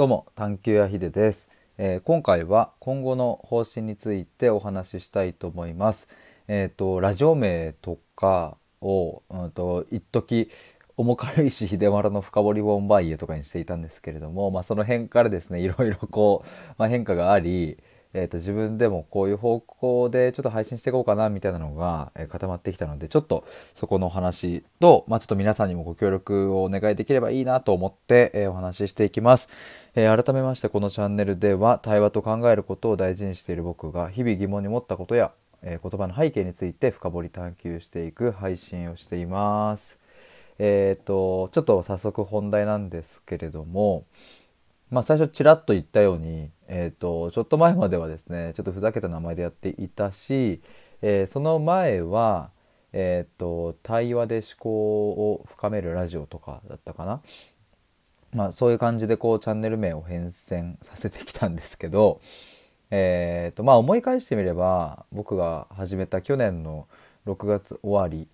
どうも探求やひでです、えー、今回は今後の方針についてお話ししたいと思います。えっ、ー、とラジオ名とかをうんと一時重軽石秀丸の深掘りボンバイエとかにしていたんですけれども、まあ、その辺からですねいろいろこう、まあ、変化がありえー、と自分でもこういう方向でちょっと配信していこうかなみたいなのが、え、固まってきたのでちょっとそこのお話と、まあ、ちょっと皆さんにもご協力をお願いできればいいなと思って、え、お話ししていきます、え、改めましてこのチャンネルでは対話と考えることを大事にしている僕が日々疑問に持ったことや、え、言葉の背景について深掘り探求していく配信をしています。えっ、とちょっと早速本題なんですけれどもまあ、最初ちらっと言ったように、えーと、ちょっと前まではですねちょっとふざけた名前でやっていたし、えー、その前は、えーと、対話で思考を深めるラジオとかだったかな、まあ、そういう感じでこうチャンネル名を変遷させてきたんですけど、えーとまあ、思い返してみれば僕が始めた去年の6月終わり、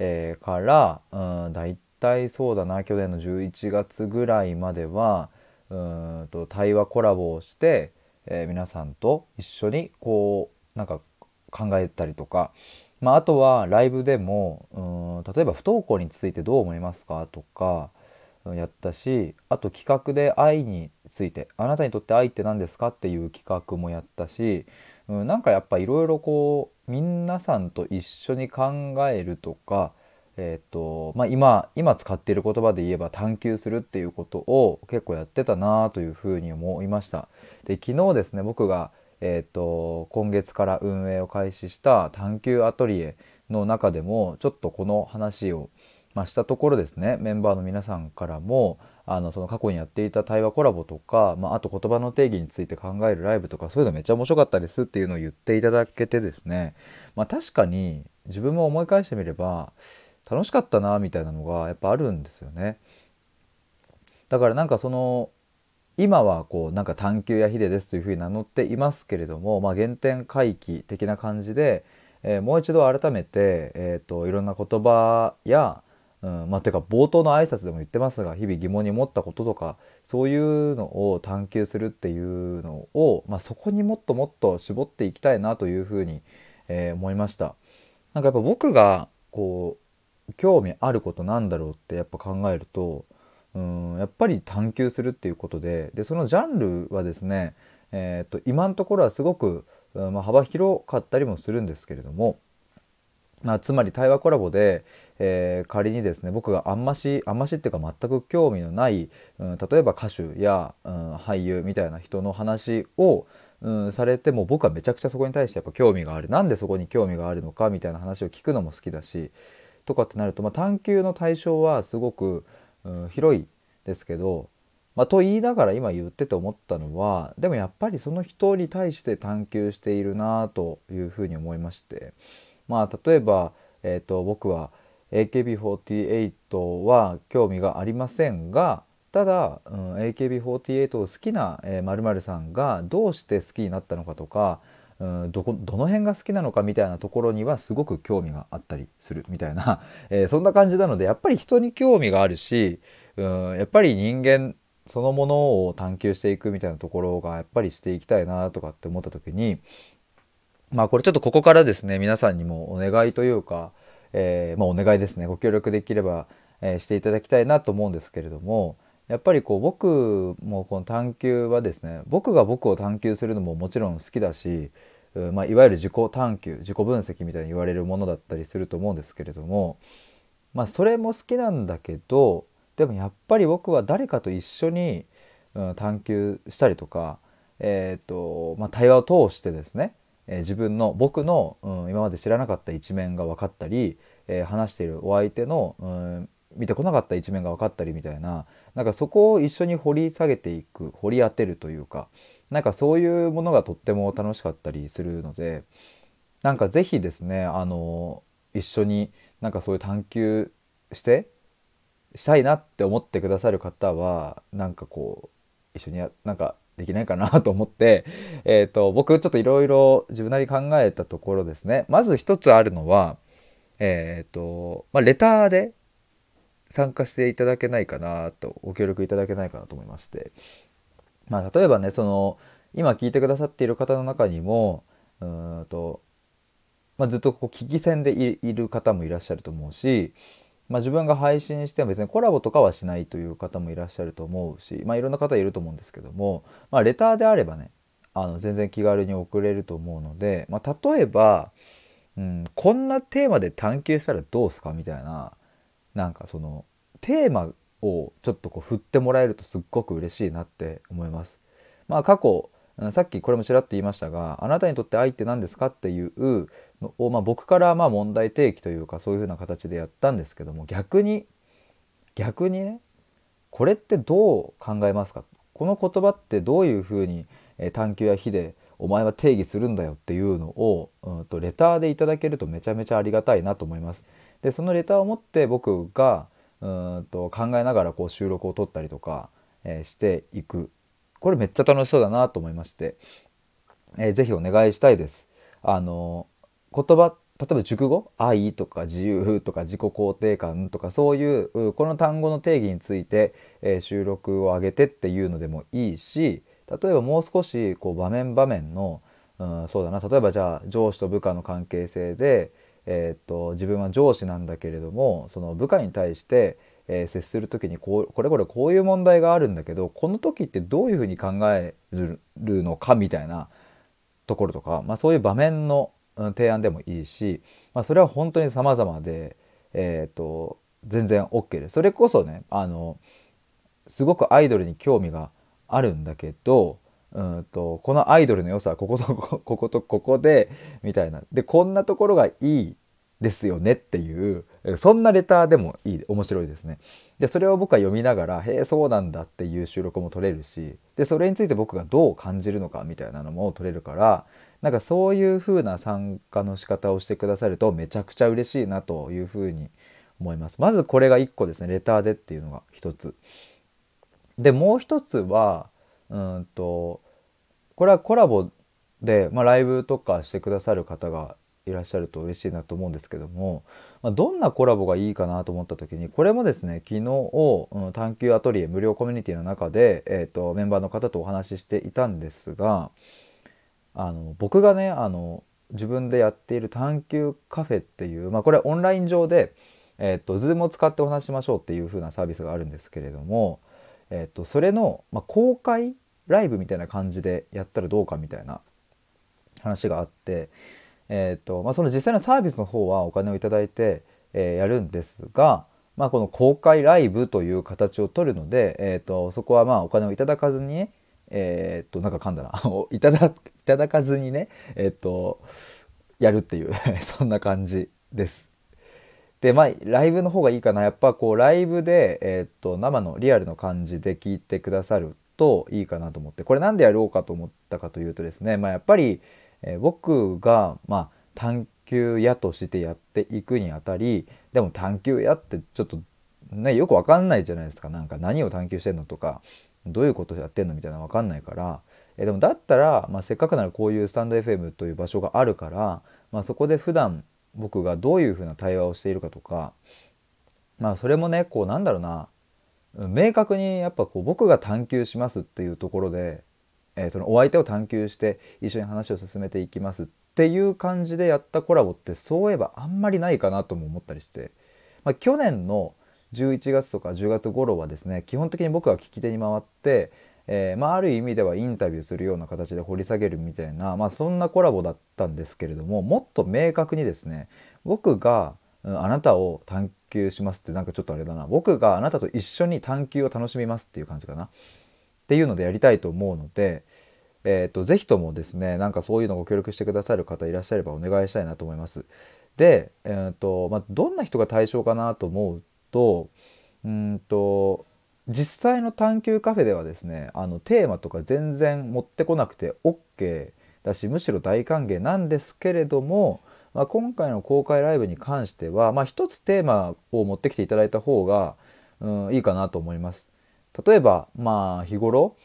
えー、から、うん、だいたいそうだな去年の11月ぐらいまではうんと対話コラボをして、えー、皆さんと一緒にこうなんか考えたりとか、まあ、あとはライブでもうん例えば不登校についてどう思いますかとかやったしあと企画で愛についてあなたにとって愛って何ですかっていう企画もやったし、うん、なんかやっぱいろいろこう皆さんと一緒に考えるとかえーとまあ今、今使っている言葉で言えば探求するっていうことを結構やってたなというふうに思いました。で昨日ですね僕が、えーと、今月から運営を開始した探求アトリエの中でもちょっとこの話を、まあ、したところですねメンバーの皆さんからもあのその過去にやっていた対話コラボとか、まあ、あと言葉の定義について考えるライブとかそういうのめっちゃ面白かったですっていうのを言っていただけてですね、まあ、確かに自分も思い返してみれば楽しかったなみたいなのがやっぱあるんですよね。だからなんかその今はこうなんか探求やヒデですというふうに名乗っていますけれども、まあ、原点回帰的な感じで、えー、もう一度改めて、えーと、いろんな言葉や、うんまあ、ていうか冒頭の挨拶でも言ってますが日々疑問に思ったこととかそういうのを探求するっていうのを、まあ、そこにもっともっと絞っていきたいなというふうに、えー、思いました。なんかやっぱ僕がこう興味あることなんだろうってやっぱ考えるとうんやっぱり探求するっていうことででそのジャンルはですね、えーと、今のところはすごく、まあ、幅広かったりもするんですけれども、まあ、つまり対話コラボで、えー、仮にですね僕があんましあんましっていうか全く興味のない、うん、例えば歌手や、うん、俳優みたいな人の話をうん、されても僕はめちゃくちゃそこに対してやっぱ興味がある。なんでそこに興味があるのかみたいな話を聞くのも好きだしとかってなると、まあ、探求の対象はすごく、うん、広いですけど、まあ、と言いながら今言ってて思ったのはでもやっぱりその人に対して探求しているなというふうに思いましてまあ例えば、えーと、僕は AKB48 は興味がありませんがただ、うん、AKB48 を好きなまる、えー、さんがどうして好きになったのかとかうんどこどの辺が好きなのかみたいなところにはすごく興味があったりするみたいな、えー、そんな感じなのでやっぱり人に興味があるしうんやっぱり人間そのものを探求していくみたいなところがやっぱりしていきたいなとかって思った時にまあこれちょっとここからですね皆さんにもお願いというか、えー、まあ、お願いですね。ご協力できれば、えー、していただきたいなと思うんですけれどもやっぱりこう僕もこの探求はですね僕が僕を探求するのももちろん好きだし、まあ、いわゆる自己探求自己分析みたいに言われるものだったりすると思うんですけれども、まあ、それも好きなんだけどでもやっぱり僕は誰かと一緒に、うん、探求したりとか、えーとまあ、対話を通してですね、え、自分の僕の、うん、今まで知らなかった一面が分かったり、えー、話しているお相手の、うん見てこなかった一面が分かったりみたいななんかそこを一緒に掘り下げていく掘り当てるというかなんかそういうものがとっても楽しかったりするのでなんか是非ですねあの一緒になんかそういう探求してしたいなって思ってくださる方はなんかこう一緒にやなんかできないかなと思って、えーと、僕ちょっといろいろ自分なり考えたところですね。まず一つあるのはえっ、ー、と、まあ、レターで参加していただけないかなとご協力いただけないかなと思いまして。まあ、例えばねその今聞いてくださっている方の中にもうんと、まあ、ずっとこう聞き戦でいる方もいらっしゃると思うし、まあ、自分が配信しても別にコラボとかはしないという方もいらっしゃると思うし、まあ、いろんな方いると思うんですけども、まあ、レターであればねあの全然気軽に送れると思うので、まあ、例えば、うん、こんなテーマで探求したらどうすかみたいななんかそのテーマをちょっとこう振ってもらえるとすっごく嬉しいなって思います。まあ、過去さっきこれもちらっと言いましたがあなたにとって愛って何ですかっていうのを、まあ、僕からまあ問題提起というかそういうふうな形でやったんですけども逆に逆にねこれってどう考えますか？この言葉ってどういうふうに探求や火でお前は定義するんだよっていうのを、うん、とレターでいただけるとめちゃめちゃありがたいなと思います。でそのレターを持って僕がうんと考えながらこう収録を撮ったりとか、えー、していくこれめっちゃ楽しそうだなと思いまして、えー、ぜひお願いしたいです。あの言葉例えば熟語？愛とか自由とか自己肯定感とかそういうこの単語の定義について、えー、収録を上げてっていうのでもいいし例えばもう少しこう場面場面の、うん、そうだな例えばじゃあ上司と部下の関係性で、えー、っと自分は上司なんだけれどもその部下に対してえー、接する時にこうこれこれこういう問題があるんだけどこの時ってどういうふうに考えるのかみたいなところとか、まあ、そういう場面の提案でもいいし、まあ、それは本当に様々で、えーと、全然 OK です。それこそねあのすごくアイドルに興味があるんだけどうんとこのアイドルの良さはここと こことここでみたいなでこんなところがいいですよねっていうそんなレターでもいい面白いですね。でそれを僕は読みながら「へえそうなんだ」っていう収録も取れるしでそれについて僕がどう感じるのかみたいなのも取れるからなんかそういう風な参加の仕方をしてくださるとめちゃくちゃ嬉しいなという風に思います。まずこれが1個ですねレターでっていうのが1つ。でもう1つはうんとこれはコラボで、まあ、ライブとかしてくださる方がいらっしゃると嬉しいなと思うんですけども、まあ、どんなコラボがいいかなと思った時にこれもですね昨日、うん、探求アトリエ無料コミュニティの中で、えーと、メンバーの方とお話ししていたんですがあの僕がねあの自分でやっている探求カフェっていう、まあ、これオンライン上で、えーと、Zoom を使ってお話しましょうっていう風なサービスがあるんですけれども、えーとそれの、まあ、公開ライブみたいな感じでやったらどうかみたいな話があってえーとまあ、その実際のサービスの方はお金を頂いて、えー、やるんですが、まあ、この公開ライブという形を取るので、えーと、そこはまあお金をいただかずにねえっ、となんか噛んだな いただいただかずにねえっ、とやるっていう そんな感じです。でまあライブの方がいいかな。やっぱこうライブで、えーと、と生のリアルの感じで聞いてくださるといいかなと思って。これなんでやろうかと思ったかというとですね。まあやっぱりえー、僕が、まあ、探求屋としてやっていくにあたりでも探求屋ってちょっとねよく分かんないじゃないですか。なんか何を探求してんのとかどういうことやってんのみたいな分かんないから、えー、でもだったら、まあ、せっかくならこういうスタンド FM という場所があるから、まあ、そこで普段僕がどういうふうな対話をしているかとかまあそれもねこうなんだろうな明確にやっぱこう僕が探求しますっていうところでえー、そのお相手を探求して一緒に話を進めていきますっていう感じでやったコラボってそういえばあんまりないかなとも思ったりして、まあ、去年の11月とか10月頃はですね基本的に僕が聞き手に回って、えー、まあ、ある意味ではインタビューするような形で掘り下げるみたいな、まあ、そんなコラボだったんですけれどももっと明確にですね僕が、あなたを探求しますってなんかちょっとあれだな僕があなたと一緒に探求を楽しみますっていう感じかな。っていうのでやりたいと思うので、えーと、ぜひともですねなんかそういうのご協力してくださる方いらっしゃればお願いしたいなと思います。で、えーとまあ、どんな人が対象かなと思うとうんと実際の探求カフェではですねあのテーマとか全然持ってこなくて OK だしむしろ大歓迎なんですけれども、まあ、今回の公開ライブに関しては、まあ、つテーマを持ってきていただいた方が、うん、いいかなと思います。例えばまあ日頃、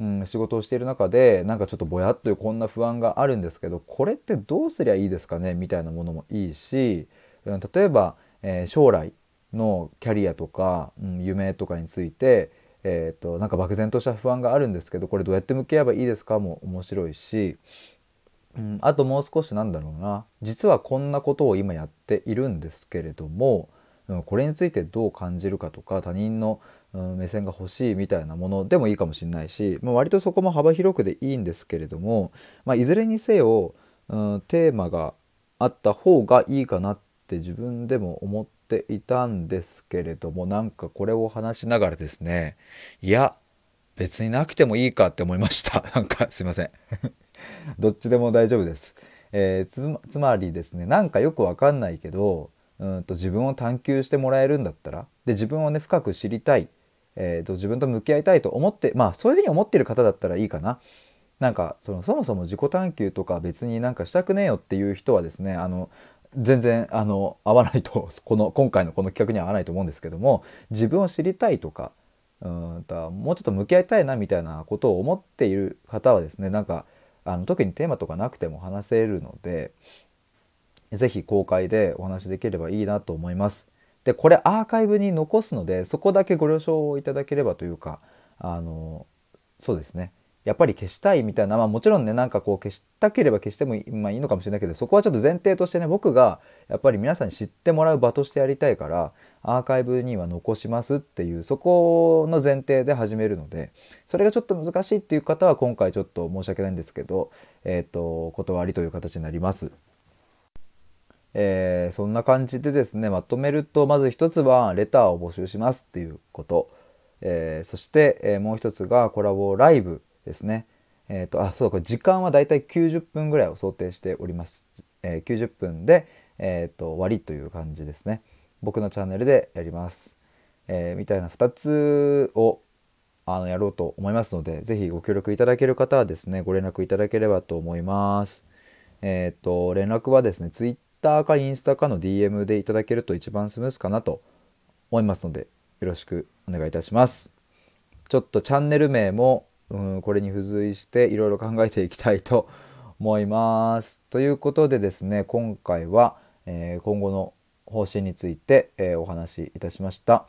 うん、仕事をしている中でなんかちょっとぼやっというこんな不安があるんですけどこれってどうすりゃいいですかね？みたいなものもいいし、うん、例えば、えー、将来のキャリアとか、うん、夢とかについて、えーと、なんか漠然とした不安があるんですけどこれどうやって向き合えばいいですか？も面白いし、うん、あともう少しなんだろうな。実はこんなことを今やっているんですけれども、うん、これについてどう感じるかとか他人の、うん、目線が欲しいみたいなものでもいいかもしれないし、まあ、割とそこも幅広くでいいんですけれども、まあ、いずれにせよ、うん、テーマがあった方がいいかなって自分でも思ってていたんですけれどもなんかこれを話しながらですねいや別になくてもいいかって思いました。なんかすいません。どっちでも大丈夫です、えー、つまりですねなんかよくわかんないけどうんと自分を探求してもらえるんだったらで自分をね深く知りたい、えーと、自分と向き合いたいと思ってまあそういうふうに思ってる方だったらいいかな。なんかそのそもそも自己探求とか別になんかしたくねえよっていう人はですねあの全然あの合わないと この今回のこの企画には合わないと思うんですけども自分を知りたいとかうんともうちょっと向き合いたいなみたいなことを思っている方はですねなんかあの特にテーマとかなくても話せるので是非公開でお話しできればいいなと思います。でこれアーカイブに残すのでそこだけご了承いただければというかあのそうですねやっぱり消したいみたいな、まあ、もちろんねなんかこう消したければ消してもいい,、まあ、いいのかもしれないけどそこはちょっと前提としてね僕がやっぱり皆さんに知ってもらう場としてやりたいからアーカイブには残しますっていうそこの前提で始めるのでそれがちょっと難しいっていう方は今回ちょっと申し訳ないんですけど、えーと、断りという形になります。えー、そんな感じでですねまとめるとまず一つはレターを募集しますっていうこと、えー、そして、え、もう一つがコラボライブですね。えっ、ー、と、あ、そうだ、これ時間はだいたい90分ぐらいを想定しております。えー、90分で、えっ、ー、と、終わりという感じですね。僕のチャンネルでやります。えみたいな2つをあのやろうと思いますので、是非ご協力いただける方はですね、ご連絡いただければと思います。えっ、と、連絡はですね、Twitter かインスタかの DM でいただけると一番スムースかなと思いますので、よろしくお願いいたします。ちょっとチャンネル名もうんこれに付随していろいろ考えていきたいと思います。ということでですね今回は、えー、今後の方針について、えー、お話しいたしました。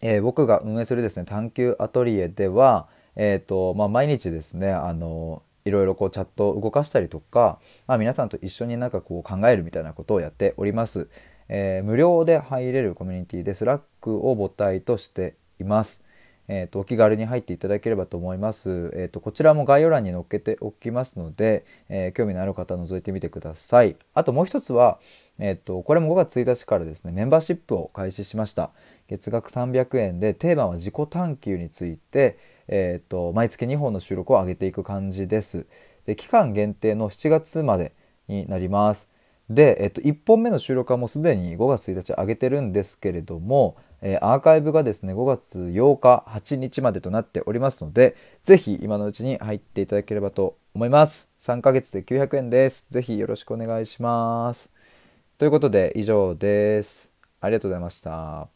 えー、僕が運営するですね探求アトリエでは、えーとまあ、毎日ですねあのいろいろこうチャットを動かしたりとか、まあ、皆さんと一緒になんかこう考えるみたいなことをやっております。えー、無料で入れるコミュニティで Slack を母体としています。えーと、お気軽に入っていただければと思います。えーと、こちらも概要欄に載っけておきますので、えー、興味のある方は覗いてみてください。あともう一つは、えーと、これも5月1日からですねメンバーシップを開始しました。月額300円でテーマは自己探求について、えー、と毎月2本の収録を上げていく感じです。で期間限定の7月までになります。で、えっと、1本目の収録はもうすでに5月1日上げてるんですけれども、え、アーカイブがですね5月8日8日までとなっておりますので是非今のうちに入っていただければと思います。3ヶ月で900円です。是非よろしくお願いします。ということで以上です。ありがとうございました。